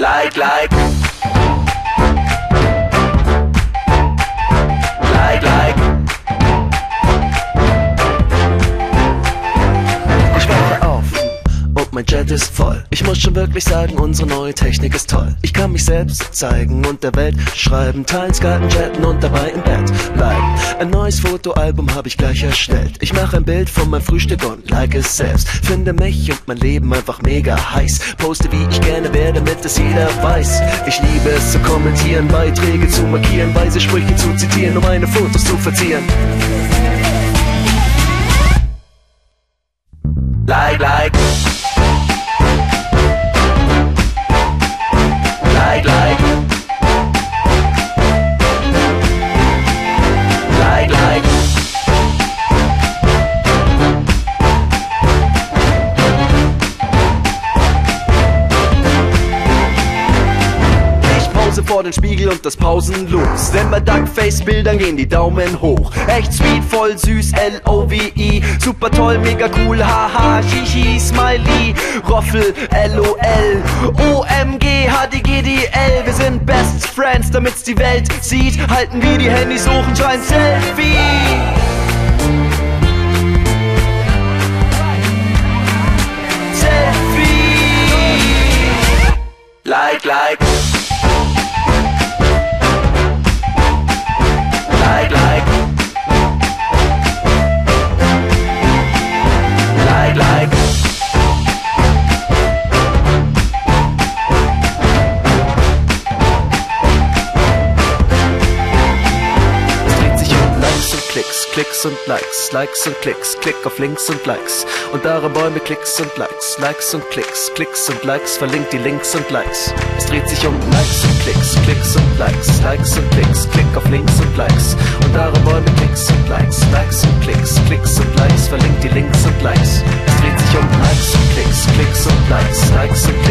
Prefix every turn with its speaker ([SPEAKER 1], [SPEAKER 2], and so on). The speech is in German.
[SPEAKER 1] Like, like. Like, like. Ich wache auf und mein Jet ist voll. Ich muss schon wirklich sagen, unsere neue Technik ist toll. Ich kann mich selbst zeigen und der Welt schreiben, teilen, skypen, chatten und dabei im Bett bleiben. Ein neues Fotoalbum habe ich gleich erstellt. Ich mache ein Bild von meinem Frühstück und like es selbst. Finde mich und mein Leben einfach mega heiß. Poste wie ich gerne werde, damit es jeder weiß. Ich liebe es zu kommentieren, Beiträge zu markieren, weise Sprüche zu zitieren, um meine Fotos zu verzieren. Like, like. Vor den Spiegel und das pausenlos. Denn bei Duckface-Bildern gehen die Daumen hoch. Echt sweet, voll süß, L-O-V-I. Super toll, mega cool, haha, shishi, smiley. Roffel, L-O-L. O-M-G, H-D-G-D-L. Wir sind Best Friends, damit's die Welt sieht. Halten wir die Handys hoch und schreien. Selfie. Klicks, und Likes, Likes und Klicks, Klick auf Links und Likes. Und darin Bäume, Klicks und Likes, Likes und Klicks, Klicks und Likes, verlinkt die Links und Likes. Es dreht sich um Likes und Klicks, Klicks und Likes, Likes und Klicks, Klick auf Links und Likes. Und darin Bäume, Klicks und Likes, Likes und Klicks, Klicks und Likes, verlinkt die Links und Likes. Es dreht sich um Likes und Klicks, Klicks und Likes, Likes und Klicks,